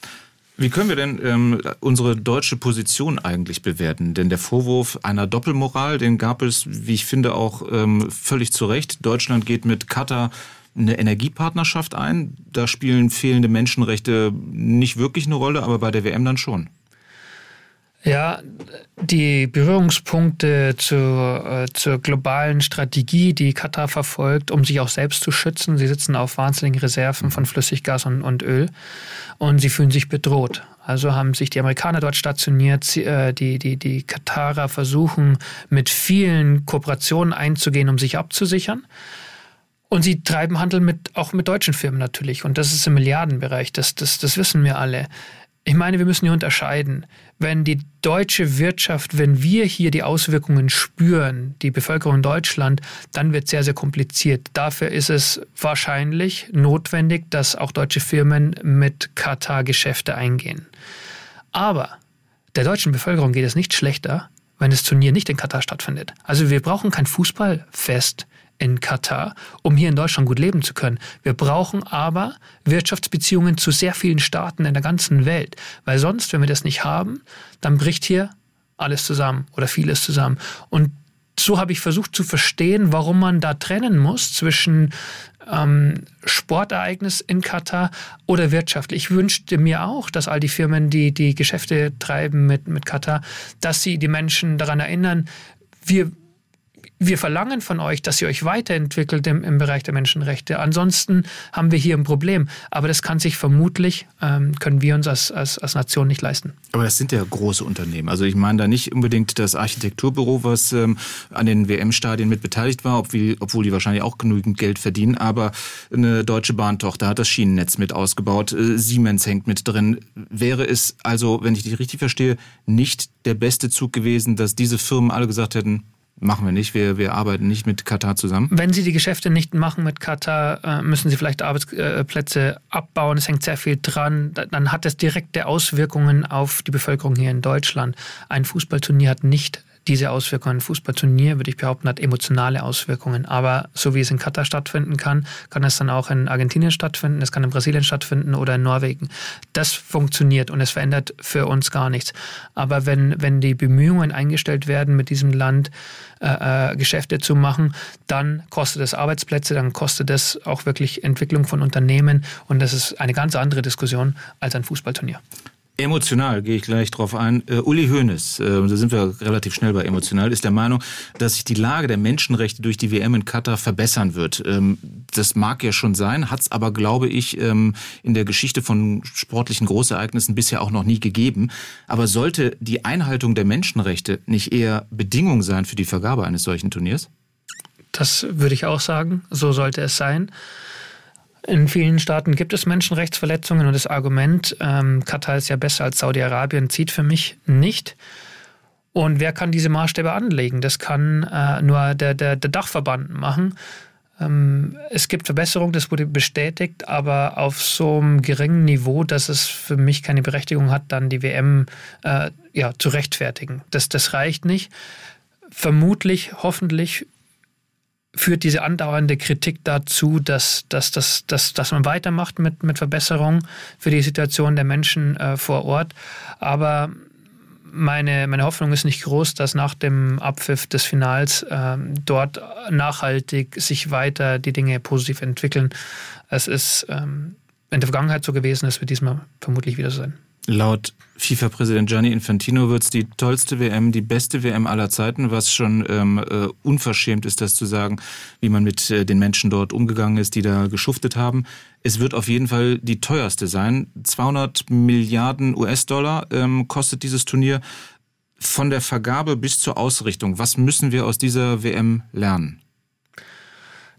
Wie können wir denn ähm, unsere deutsche Position eigentlich bewerten? Denn der Vorwurf einer Doppelmoral, den gab es, wie ich finde, auch ähm, völlig zu Recht. Deutschland geht mit Katar eine Energiepartnerschaft ein. Da spielen fehlende Menschenrechte nicht wirklich eine Rolle, aber bei der WM dann schon. Ja, die Berührungspunkte zur, äh, zur globalen Strategie, die Katar verfolgt, um sich auch selbst zu schützen. Sie sitzen auf wahnsinnigen Reserven von Flüssiggas und, und Öl und sie fühlen sich bedroht. Also haben sich die Amerikaner dort stationiert, äh, die, die, die Katarer versuchen mit vielen Kooperationen einzugehen, um sich abzusichern. Und sie treiben Handel mit, auch mit deutschen Firmen natürlich. Und das ist im Milliardenbereich, das, das, das wissen wir alle. Ich meine, wir müssen hier unterscheiden. Wenn die deutsche Wirtschaft, wenn wir hier die Auswirkungen spüren, die Bevölkerung in Deutschland, dann wird es sehr, sehr kompliziert. Dafür ist es wahrscheinlich notwendig, dass auch deutsche Firmen mit Katar Geschäfte eingehen. Aber der deutschen Bevölkerung geht es nicht schlechter, wenn das Turnier nicht in Katar stattfindet. Also wir brauchen kein Fußballfest in Katar, um hier in Deutschland gut leben zu können. Wir brauchen aber Wirtschaftsbeziehungen zu sehr vielen Staaten in der ganzen Welt, weil sonst, wenn wir das nicht haben, dann bricht hier alles zusammen oder vieles zusammen. Und so habe ich versucht zu verstehen, warum man da trennen muss zwischen ähm, Sportereignis in Katar oder Wirtschaft. Ich wünschte mir auch, dass all die Firmen, die die Geschäfte treiben mit, mit Katar, dass sie die Menschen daran erinnern, wir, wir verlangen von euch, dass ihr euch weiterentwickelt im, im Bereich der Menschenrechte. Ansonsten haben wir hier ein Problem. Aber das kann sich vermutlich, ähm, können wir uns als, als, als Nation nicht leisten. Aber das sind ja große Unternehmen. Also ich meine da nicht unbedingt das Architekturbüro, was ähm, an den WM-Stadien mit beteiligt war, obwohl, die wahrscheinlich auch genügend Geld verdienen. Aber eine deutsche Bahntochter hat das Schienennetz mit ausgebaut. Äh, Siemens hängt mit drin. Wäre es also, wenn ich dich richtig verstehe, nicht der beste Zug gewesen, dass diese Firmen alle gesagt hätten, Machen wir nicht. Wir, wir arbeiten nicht mit Katar zusammen. Wenn Sie die Geschäfte nicht machen mit Katar, äh, müssen Sie vielleicht Arbeitsplätze abbauen. Es hängt sehr viel dran. Dann hat das direkte Auswirkungen auf die Bevölkerung hier in Deutschland. Ein Fußballturnier hat nicht diese Auswirkungen. Ein Fußballturnier, würde ich behaupten, hat emotionale Auswirkungen. Aber so wie es in Katar stattfinden kann, kann es dann auch in Argentinien stattfinden, es kann in Brasilien stattfinden oder in Norwegen. Das funktioniert und es verändert für uns gar nichts. Aber wenn, wenn die Bemühungen eingestellt werden, mit diesem Land äh, äh Geschäfte zu machen, dann kostet es Arbeitsplätze, dann kostet es auch wirklich Entwicklung von Unternehmen und das ist eine ganz andere Diskussion als ein Fußballturnier. Emotional gehe ich gleich drauf ein. Uh, Uli Hoeneß, äh, da sind wir relativ schnell bei emotional, ist der Meinung, dass sich die Lage der Menschenrechte durch die WM in Katar verbessern wird. Ähm, das mag ja schon sein, hat es aber, glaube ich, ähm, in der Geschichte von sportlichen Großereignissen bisher auch noch nie gegeben. Aber sollte die Einhaltung der Menschenrechte nicht eher Bedingung sein für die Vergabe eines solchen Turniers? Das würde ich auch sagen. So sollte es sein. In vielen Staaten gibt es Menschenrechtsverletzungen und das Argument, ähm, Katar ist ja besser als Saudi-Arabien, zieht für mich nicht. Und wer kann diese Maßstäbe anlegen? Das kann äh, nur der, der, der Dachverband machen. Ähm, es gibt Verbesserungen, das wurde bestätigt, aber auf so einem geringen Niveau, dass es für mich keine Berechtigung hat, dann die WM äh, ja, zu rechtfertigen. Das, das reicht nicht. Vermutlich, hoffentlich führt diese andauernde Kritik dazu, dass, dass, dass, dass, dass man weitermacht mit, mit Verbesserungen für die Situation der Menschen äh, vor Ort. Aber meine, meine Hoffnung ist nicht groß, dass nach dem Abpfiff des Finals äh, dort nachhaltig sich weiter die Dinge positiv entwickeln. Es ist ähm, in der Vergangenheit so gewesen, es wird diesmal vermutlich wieder so sein. Laut FIFA-Präsident Gianni Infantino wird es die tollste WM, die beste WM aller Zeiten, was schon ähm, äh, unverschämt ist, das zu sagen, wie man mit äh, den Menschen dort umgegangen ist, die da geschuftet haben. Es wird auf jeden Fall die teuerste sein. 200 Milliarden US-Dollar ähm, kostet dieses Turnier. Von der Vergabe bis zur Ausrichtung. Was müssen wir aus dieser WM lernen?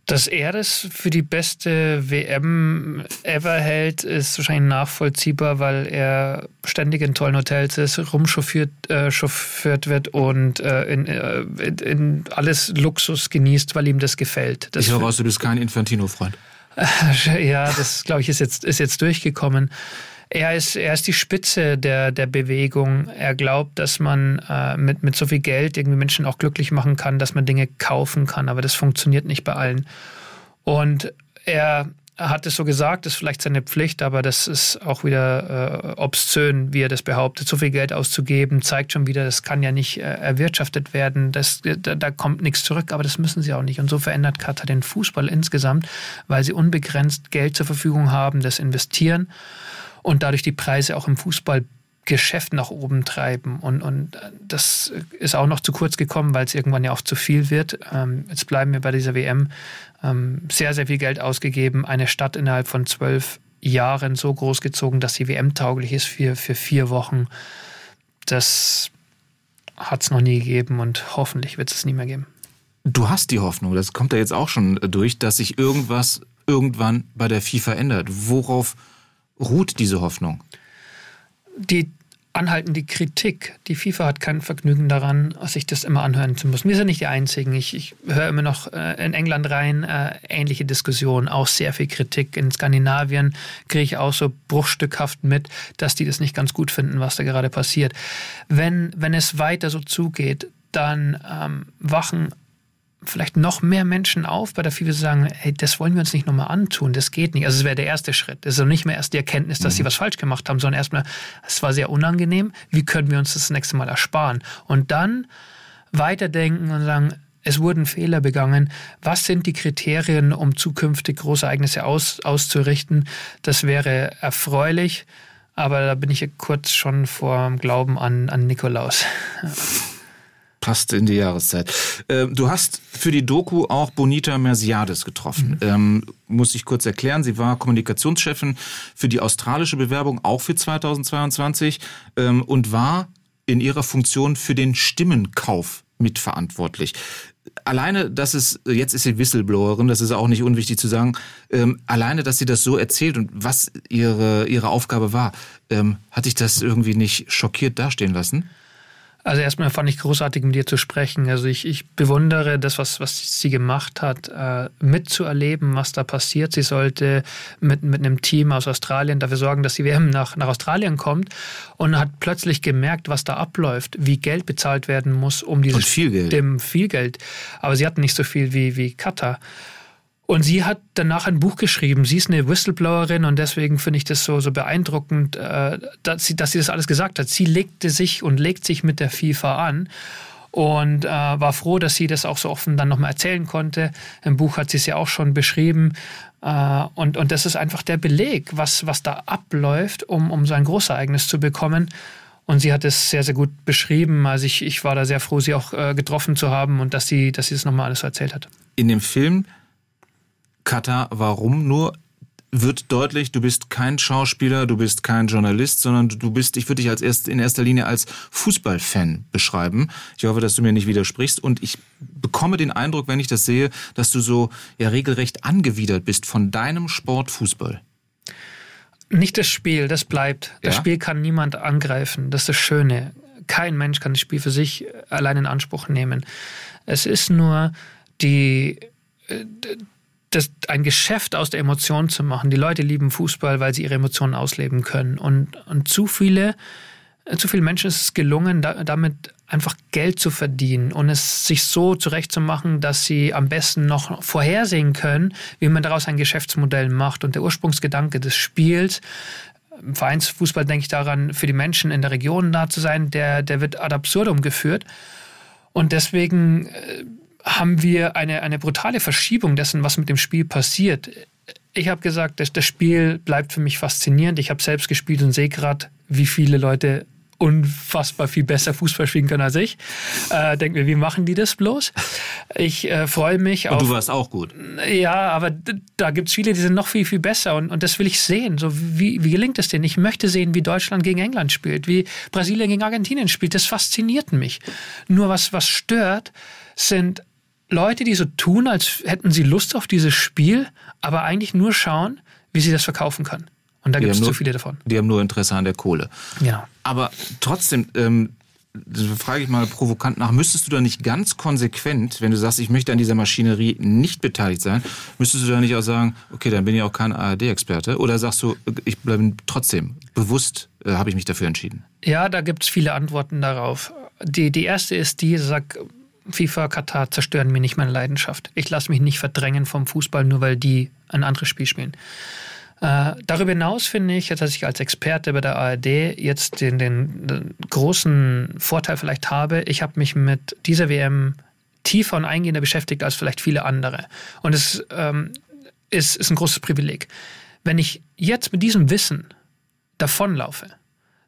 Dass er das für die beste WM ever hält, ist wahrscheinlich nachvollziehbar, weil er ständig in tollen Hotels ist, rumchauffiert äh, wird und äh, in, äh, in, alles Luxus genießt, weil ihm das gefällt. Das ich höre raus, du bist kein Infantino-Freund. [LAUGHS] ja, das glaube ich ist jetzt, ist jetzt durchgekommen. Er ist, er ist die Spitze der, der Bewegung. Er glaubt, dass man äh, mit, mit so viel Geld irgendwie Menschen auch glücklich machen kann, dass man Dinge kaufen kann, aber das funktioniert nicht bei allen. Und er hat es so gesagt, ist vielleicht seine Pflicht, aber das ist auch wieder äh, obszön, wie er das behauptet. So viel Geld auszugeben, zeigt schon wieder, das kann ja nicht äh, erwirtschaftet werden, das, da, da, kommt nichts zurück, aber das müssen sie auch nicht. Und so verändert Katar den Fußball insgesamt, weil sie unbegrenzt Geld zur Verfügung haben, das investieren und dadurch die Preise auch im Fußballgeschäft nach oben treiben. Und, und das ist auch noch zu kurz gekommen, weil es irgendwann ja auch zu viel wird. Ähm, jetzt bleiben wir bei dieser WM. Ähm, sehr, sehr viel Geld ausgegeben. Eine Stadt innerhalb von zwölf Jahren so groß gezogen, dass sie WM-tauglich ist für, für vier Wochen. Das hat es noch nie gegeben und hoffentlich wird es nie mehr geben. Du hast die Hoffnung, das kommt ja jetzt auch schon durch, dass sich irgendwas irgendwann bei der FIFA ändert. Worauf ruht diese Hoffnung? Die anhaltende Kritik. Die FIFA hat kein Vergnügen daran, sich das immer anhören zu müssen. Wir sind nicht die Einzigen. Ich, ich höre immer noch äh, in England rein äh, ähnliche Diskussionen, auch sehr viel Kritik. In Skandinavien kriege ich auch so bruchstückhaft mit, dass die das nicht ganz gut finden, was da gerade passiert. Wenn, wenn es weiter so zugeht, dann ähm, wachen vielleicht noch mehr Menschen auf bei der zu sagen, hey, das wollen wir uns nicht nochmal antun, das geht nicht. Also es wäre der erste Schritt. Es ist also nicht mehr erst die Erkenntnis, dass mhm. sie was falsch gemacht haben, sondern erstmal, es war sehr unangenehm, wie können wir uns das nächste Mal ersparen? Und dann weiterdenken und sagen, es wurden Fehler begangen. Was sind die Kriterien, um zukünftig Großereignisse aus, auszurichten? Das wäre erfreulich, aber da bin ich kurz schon vor dem Glauben an, an Nikolaus. [LAUGHS] passt in die Jahreszeit. Ähm, du hast für die Doku auch Bonita Merciades getroffen. Mhm. Ähm, muss ich kurz erklären. Sie war Kommunikationschefin für die australische Bewerbung, auch für 2022, ähm, und war in ihrer Funktion für den Stimmenkauf mitverantwortlich. Alleine, dass es, jetzt ist sie Whistleblowerin, das ist auch nicht unwichtig zu sagen, ähm, alleine, dass sie das so erzählt und was ihre, ihre Aufgabe war, ähm, hat dich das irgendwie nicht schockiert dastehen lassen? Also erstmal fand ich großartig, mit dir zu sprechen. Also ich, ich bewundere das, was, was sie gemacht hat, äh, mitzuerleben, was da passiert. Sie sollte mit, mit einem Team aus Australien dafür sorgen, dass die WM nach, nach Australien kommt und hat plötzlich gemerkt, was da abläuft, wie Geld bezahlt werden muss, um dieses... Und viel Geld. Dem viel Geld. Aber sie hatten nicht so viel wie, wie Katar. Und sie hat danach ein Buch geschrieben. Sie ist eine Whistleblowerin und deswegen finde ich das so, so beeindruckend, äh, dass sie, dass sie das alles gesagt hat. Sie legte sich und legt sich mit der FIFA an und äh, war froh, dass sie das auch so offen dann nochmal erzählen konnte. Im Buch hat sie es ja auch schon beschrieben. Äh, und, und das ist einfach der Beleg, was, was da abläuft, um, um so ein Großereignis zu bekommen. Und sie hat es sehr, sehr gut beschrieben. Also ich, ich war da sehr froh, sie auch äh, getroffen zu haben und dass sie, dass sie das nochmal alles so erzählt hat. In dem Film Katar. Warum nur? wird deutlich, du bist kein Schauspieler, du bist kein Journalist, sondern du bist, ich würde dich als erst, in erster Linie als Fußballfan beschreiben. Ich hoffe, dass du mir nicht widersprichst und ich bekomme den Eindruck, wenn ich das sehe, dass du so ja regelrecht angewidert bist von deinem Sport Fußball. Nicht das Spiel, das bleibt. Das ja? Spiel kann niemand angreifen. Das ist das Schöne. Kein Mensch kann das Spiel für sich allein in Anspruch nehmen. Es ist nur die, äh, das, ein Geschäft aus der Emotion zu machen. Die Leute lieben Fußball, weil sie ihre Emotionen ausleben können. Und, und zu viele, zu vielen Menschen ist es gelungen, da, damit einfach Geld zu verdienen und es sich so zurechtzumachen, dass sie am besten noch vorhersehen können, wie man daraus ein Geschäftsmodell macht. Und der Ursprungsgedanke des Spiels, Vereinsfußball denke ich daran, für die Menschen in der Region da zu sein, der, der wird ad absurdum geführt. Und deswegen äh, haben wir eine, eine brutale Verschiebung dessen, was mit dem Spiel passiert. Ich habe gesagt, das, das Spiel bleibt für mich faszinierend. Ich habe selbst gespielt und sehe gerade, wie viele Leute unfassbar viel besser Fußball spielen können als ich. Äh, Denke mir, wie machen die das bloß? Ich äh, freue mich und auf. Und du warst auch gut. Ja, aber da gibt es viele, die sind noch viel, viel besser und, und das will ich sehen. So, wie, wie gelingt es denen? Ich möchte sehen, wie Deutschland gegen England spielt, wie Brasilien gegen Argentinien spielt. Das fasziniert mich. Nur was, was stört, sind Leute, die so tun, als hätten sie Lust auf dieses Spiel, aber eigentlich nur schauen, wie sie das verkaufen können. Und da gibt es zu viele davon. Die haben nur Interesse an der Kohle. Ja. Aber trotzdem, ähm, frage ich mal provokant nach, müsstest du da nicht ganz konsequent, wenn du sagst, ich möchte an dieser Maschinerie nicht beteiligt sein, müsstest du da nicht auch sagen, okay, dann bin ich auch kein ARD-Experte? Oder sagst du, ich bleibe trotzdem bewusst, äh, habe ich mich dafür entschieden? Ja, da gibt es viele Antworten darauf. Die, die erste ist die, sag, FIFA, Katar zerstören mir nicht meine Leidenschaft. Ich lasse mich nicht verdrängen vom Fußball, nur weil die ein anderes Spiel spielen. Äh, darüber hinaus finde ich, dass ich als Experte bei der ARD jetzt den, den, den großen Vorteil vielleicht habe, ich habe mich mit dieser WM tiefer und eingehender beschäftigt als vielleicht viele andere. Und es ähm, ist, ist ein großes Privileg. Wenn ich jetzt mit diesem Wissen davonlaufe,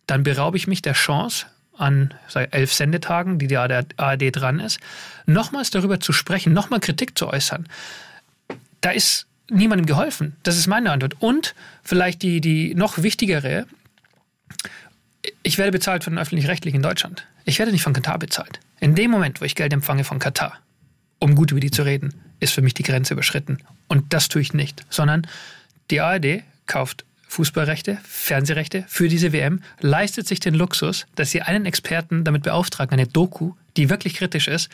dann beraube ich mich der Chance, an sag, elf Sendetagen, die die ARD dran ist, nochmals darüber zu sprechen, nochmal Kritik zu äußern. Da ist niemandem geholfen. Das ist meine Antwort. Und vielleicht die, die noch wichtigere, ich werde bezahlt von den Öffentlich-Rechtlichen in Deutschland. Ich werde nicht von Katar bezahlt. In dem Moment, wo ich Geld empfange von Katar, um gut über die zu reden, ist für mich die Grenze überschritten. Und das tue ich nicht, sondern die ARD kauft Fußballrechte, Fernsehrechte für diese WM, leistet sich den Luxus, dass sie einen Experten damit beauftragen, eine Doku, die wirklich kritisch ist,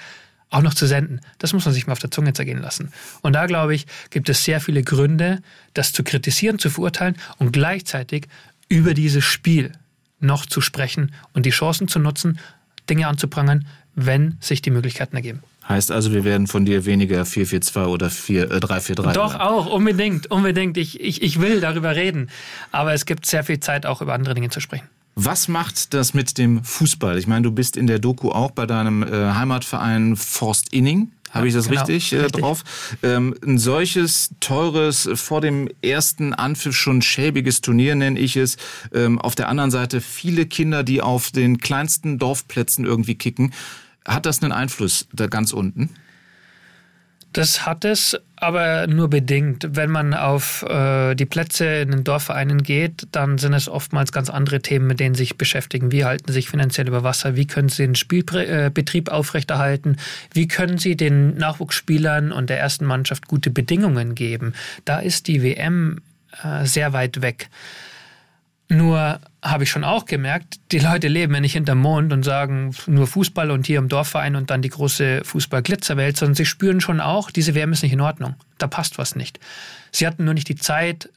auch noch zu senden. Das muss man sich mal auf der Zunge zergehen lassen. Und da, glaube ich, gibt es sehr viele Gründe, das zu kritisieren, zu verurteilen und gleichzeitig über dieses Spiel noch zu sprechen und die Chancen zu nutzen, Dinge anzuprangern, wenn sich die Möglichkeiten ergeben. Heißt also, wir werden von dir weniger 442 oder 4, äh, 343. Doch, auch, unbedingt, unbedingt. Ich, ich, ich will darüber reden. Aber es gibt sehr viel Zeit, auch über andere Dinge zu sprechen. Was macht das mit dem Fußball? Ich meine, du bist in der Doku auch bei deinem äh, Heimatverein Forst Inning. Habe ich das genau, richtig, äh, richtig, drauf? Ähm, ein solches teures, vor dem ersten Anpfiff schon schäbiges Turnier nenne ich es. Ähm, auf der anderen Seite viele Kinder, die auf den kleinsten Dorfplätzen irgendwie kicken. Hat das einen Einfluss da ganz unten? Das hat es, aber nur bedingt. Wenn man auf äh, die Plätze in den Dorfvereinen geht, dann sind es oftmals ganz andere Themen, mit denen sie sich beschäftigen. Wie halten sie sich finanziell über Wasser? Wie können sie den Spielbetrieb aufrechterhalten? Wie können sie den Nachwuchsspielern und der ersten Mannschaft gute Bedingungen geben? Da ist die WM äh, sehr weit weg. Nur habe ich schon auch gemerkt, die Leute leben ja nicht hinterm Mond und sagen nur Fußball und hier im Dorfverein und dann die große Fußball-Glitzerwelt, sondern sie spüren schon auch, diese WM ist nicht in Ordnung. Da passt was nicht. Sie hatten nur nicht die Zeit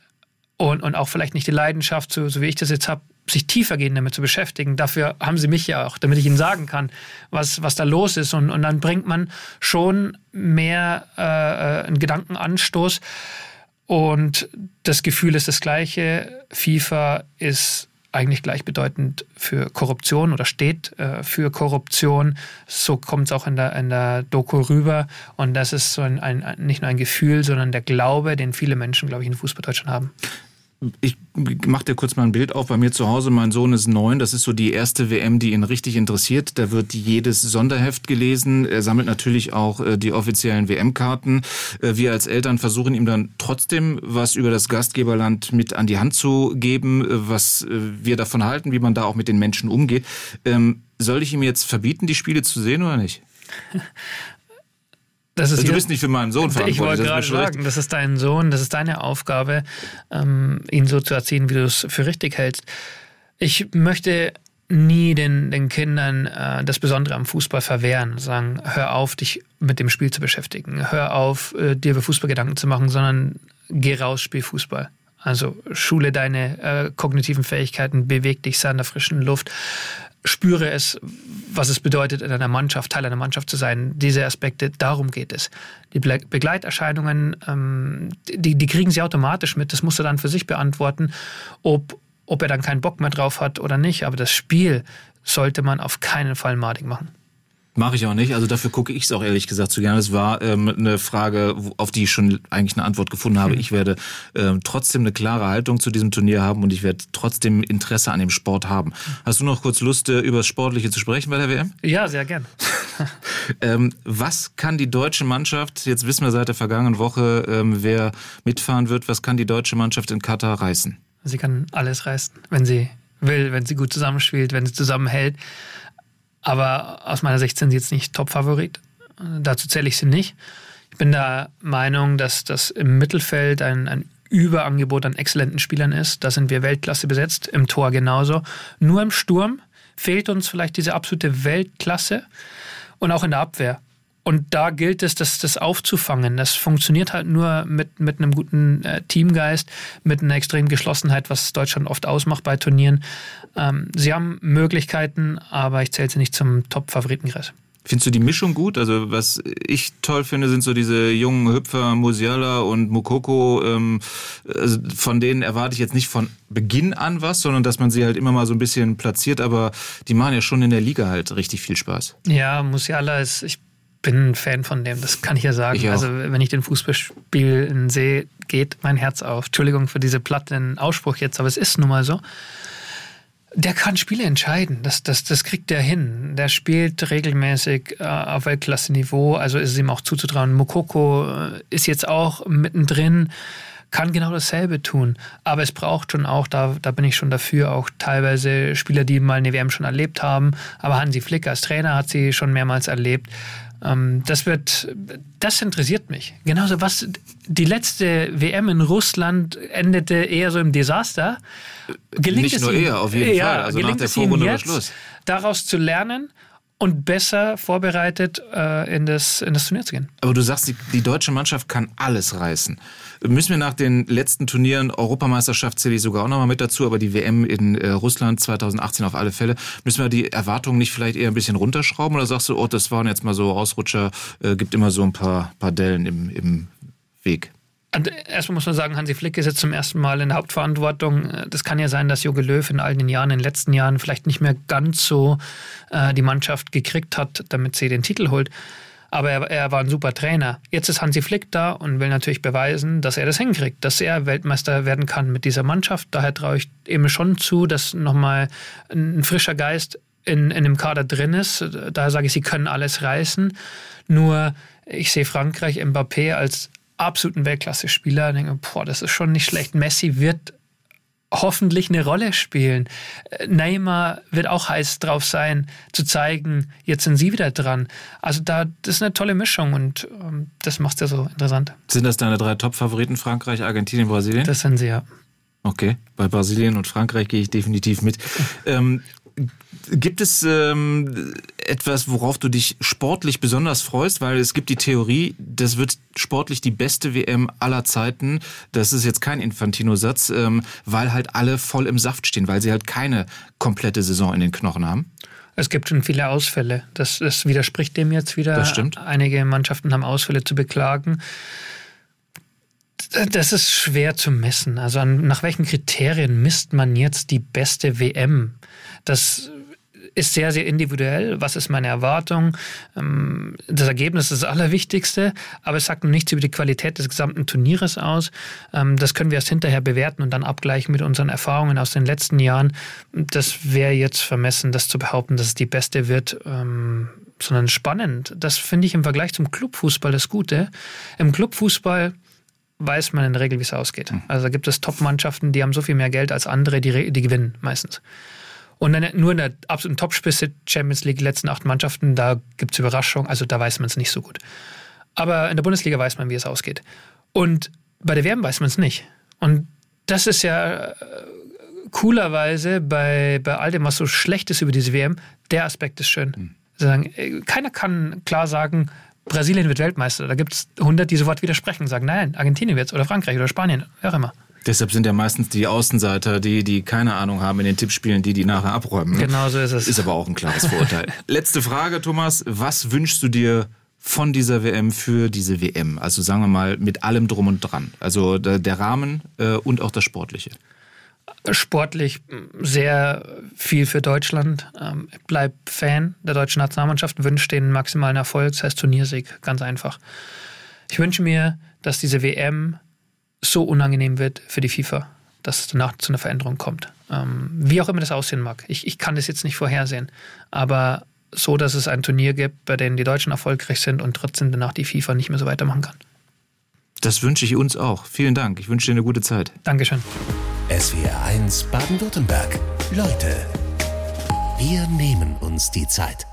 und, und auch vielleicht nicht die Leidenschaft, so, so wie ich das jetzt habe, sich tiefergehend damit zu beschäftigen. Dafür haben sie mich ja auch, damit ich ihnen sagen kann, was, was da los ist. Und, und dann bringt man schon mehr äh, äh einen Gedankenanstoß. Und das Gefühl ist das gleiche. FIFA ist eigentlich gleichbedeutend für Korruption oder steht äh, für Korruption. So kommt es auch in der, in der Doku rüber. Und das ist so ein, ein, nicht nur ein Gefühl, sondern der Glaube, den viele Menschen, glaube ich, in Fußball Deutschland haben. Ich mach dir kurz mal ein Bild auf. Bei mir zu Hause, mein Sohn ist neun. Das ist so die erste WM, die ihn richtig interessiert. Da wird jedes Sonderheft gelesen. Er sammelt natürlich auch äh, die offiziellen WM-Karten. Äh, wir als Eltern versuchen ihm dann trotzdem was über das Gastgeberland mit an die Hand zu geben, äh, was wir davon halten, wie man da auch mit den Menschen umgeht. Ähm, soll ich ihm jetzt verbieten, die Spiele zu sehen oder nicht? [LAUGHS] Das ist du bist nicht für meinen Sohn verantwortlich. Ich wollte gerade sagen, das ist dein Sohn, das ist deine Aufgabe, ähm, ihn so zu erziehen, wie du es für richtig hältst. Ich möchte nie den, den Kindern äh, das Besondere am Fußball verwehren, sagen, hör auf, dich mit dem Spiel zu beschäftigen, hör auf, äh, dir über Fußball Gedanken zu machen, sondern geh raus, spiel Fußball. Also schule deine äh, kognitiven Fähigkeiten, beweg dich, sei in der frischen Luft, spüre es, was es bedeutet, in einer Mannschaft, Teil einer Mannschaft zu sein. Diese Aspekte, darum geht es. Die Begleiterscheinungen, ähm, die, die kriegen sie automatisch mit. Das muss er dann für sich beantworten, ob, ob er dann keinen Bock mehr drauf hat oder nicht. Aber das Spiel sollte man auf keinen Fall madig machen. Mache ich auch nicht. Also dafür gucke ich es auch ehrlich gesagt zu gerne. Es war ähm, eine Frage, auf die ich schon eigentlich eine Antwort gefunden habe. Mhm. Ich werde ähm, trotzdem eine klare Haltung zu diesem Turnier haben und ich werde trotzdem Interesse an dem Sport haben. Hast du noch kurz Lust, äh, über das Sportliche zu sprechen bei der WM? Ja, sehr gern. [LAUGHS] ähm, was kann die deutsche Mannschaft, jetzt wissen wir seit der vergangenen Woche, ähm, wer mitfahren wird, was kann die deutsche Mannschaft in Katar reißen? Sie kann alles reißen, wenn sie will, wenn sie gut zusammenspielt, wenn sie zusammenhält. Aber aus meiner Sicht sind sie jetzt nicht Top-Favorit. Dazu zähle ich sie nicht. Ich bin der Meinung, dass das im Mittelfeld ein, ein Überangebot an exzellenten Spielern ist. Da sind wir Weltklasse besetzt, im Tor genauso. Nur im Sturm fehlt uns vielleicht diese absolute Weltklasse und auch in der Abwehr. Und da gilt es, das, das aufzufangen. Das funktioniert halt nur mit, mit einem guten äh, Teamgeist, mit einer extremen Geschlossenheit, was Deutschland oft ausmacht bei Turnieren. Ähm, sie haben Möglichkeiten, aber ich zähle sie nicht zum Top-Favoritenkreis. Findest du die Mischung gut? Also was ich toll finde, sind so diese jungen Hüpfer Musiala und Mukoko. Ähm, also von denen erwarte ich jetzt nicht von Beginn an was, sondern dass man sie halt immer mal so ein bisschen platziert. Aber die machen ja schon in der Liga halt richtig viel Spaß. Ja, Musiala ist, ich bin ein Fan von dem, das kann ich ja sagen. Ich also wenn ich den Fußballspiel sehe, geht mein Herz auf. Entschuldigung für diese platten Ausspruch jetzt, aber es ist nun mal so. Der kann Spiele entscheiden. Das, das, das kriegt er hin. Der spielt regelmäßig äh, auf Weltklasse-Niveau. Also ist es ihm auch zuzutrauen. Mokoko äh, ist jetzt auch mittendrin, kann genau dasselbe tun. Aber es braucht schon auch, da, da bin ich schon dafür, auch teilweise Spieler, die mal eine WM schon erlebt haben. Aber Hansi Flick als Trainer hat sie schon mehrmals erlebt. Ähm, das wird, das interessiert mich. Genauso was, die letzte WM in Russland endete eher so im Desaster. Gelingt Nicht nur eher, auf jeden ja, Fall. Also nach der Vorrunde war Schluss. Daraus zu lernen und besser vorbereitet äh, in, das, in das Turnier zu gehen. Aber du sagst, die, die deutsche Mannschaft kann alles reißen. Müssen wir nach den letzten Turnieren, Europameisterschaft zähle ich sogar auch nochmal mit dazu, aber die WM in äh, Russland 2018 auf alle Fälle, müssen wir die Erwartungen nicht vielleicht eher ein bisschen runterschrauben oder sagst du, oh, das waren jetzt mal so Ausrutscher, äh, gibt immer so ein paar, paar Dellen im, im Weg? Erstmal muss man sagen, Hansi Flick ist jetzt zum ersten Mal in der Hauptverantwortung. Das kann ja sein, dass Jogi Löw in all den Jahren, in den letzten Jahren vielleicht nicht mehr ganz so äh, die Mannschaft gekriegt hat, damit sie den Titel holt. Aber er, er, war ein super Trainer. Jetzt ist Hansi Flick da und will natürlich beweisen, dass er das hinkriegt, dass er Weltmeister werden kann mit dieser Mannschaft. Daher traue ich ihm schon zu, dass nochmal ein frischer Geist in, in dem Kader drin ist. Daher sage ich, sie können alles reißen. Nur ich sehe Frankreich, Mbappé als absoluten Weltklasse-Spieler. Denke, boah, das ist schon nicht schlecht. Messi wird hoffentlich eine Rolle spielen. Neymar wird auch heiß drauf sein, zu zeigen, jetzt sind sie wieder dran. Also da, das ist eine tolle Mischung und ähm, das macht es ja so interessant. Sind das deine drei Top-Favoriten? Frankreich, Argentinien, Brasilien? Das sind sie, ja. Okay, bei Brasilien und Frankreich gehe ich definitiv mit. [LAUGHS] Ähm, Gibt es ähm, etwas, worauf du dich sportlich besonders freust? Weil es gibt die Theorie, das wird sportlich die beste WM aller Zeiten. Das ist jetzt kein Infantino-Satz, ähm, weil halt alle voll im Saft stehen, weil sie halt keine komplette Saison in den Knochen haben. Es gibt schon viele Ausfälle. Das, das widerspricht dem jetzt wieder. Das stimmt. Einige Mannschaften haben Ausfälle zu beklagen. Das ist schwer zu messen. Also an, nach welchen Kriterien misst man jetzt die beste WM? Das ist sehr, sehr individuell. Was ist meine Erwartung? Ähm, das Ergebnis ist das Allerwichtigste, aber es sagt noch nichts über die Qualität des gesamten Turnieres aus. Ähm, das können wir erst hinterher bewerten und dann abgleichen mit unseren Erfahrungen aus den letzten Jahren. Das wäre jetzt vermessen, das zu behaupten, dass es die beste wird ähm, sondern spannend. Das finde ich im Vergleich zum Clubfußball das Gute. Im Clubfußball weiß man in der Regel, wie es ausgeht. Hm. Also da gibt es Top-Mannschaften, die haben so viel mehr Geld als andere, die, die gewinnen meistens. Und dann nur in der absoluten Topspitze Champions League, letzten acht Mannschaften, da gibt es Überraschungen, also da weiß man es nicht so gut. Aber in der Bundesliga weiß man, wie es ausgeht. Und bei der WM weiß man es nicht. Und das ist ja äh, coolerweise bei, bei all dem, was so schlecht ist über diese WM, der Aspekt ist schön. Mhm. Sagen, keiner kann klar sagen, Brasilien wird Weltmeister. Da gibt es 100, die sofort widersprechen, sagen, nein, Argentinien wird oder Frankreich oder Spanien, wer auch immer. Deshalb sind ja meistens die Außenseiter, die, die keine Ahnung haben in den Tippspielen, die die nachher abräumen. Genau so ist es. Ist aber auch ein klares Vorurteil. [LAUGHS] Letzte Frage, Thomas. Was wünschst du dir von dieser WM für diese WM? Also sagen wir mal mit allem drum und dran. Also der, Rahmen äh, und auch das Sportliche sportlich sehr viel für Deutschland. Ähm, ich bleibe Fan der deutschen Nationalmannschaft, wünsche den maximalen Erfolg, das heißt Turniersieg, ganz einfach. Ich wünsche mir, dass diese WM so unangenehm wird für die FIFA, dass es danach zu einer Veränderung kommt. Ähm, wie auch immer das aussehen mag. Ich, ich kann das jetzt nicht vorhersehen, aber so, dass es ein Turnier gibt, bei dem die Deutschen erfolgreich sind und trotzdem danach die FIFA nicht mehr so weitermachen kann. Das wünsche ich uns auch. Vielen Dank. Ich wünsche dir eine gute Zeit. Dankeschön. SWR1 Baden-Württemberg. Leute, wir nehmen uns die Zeit.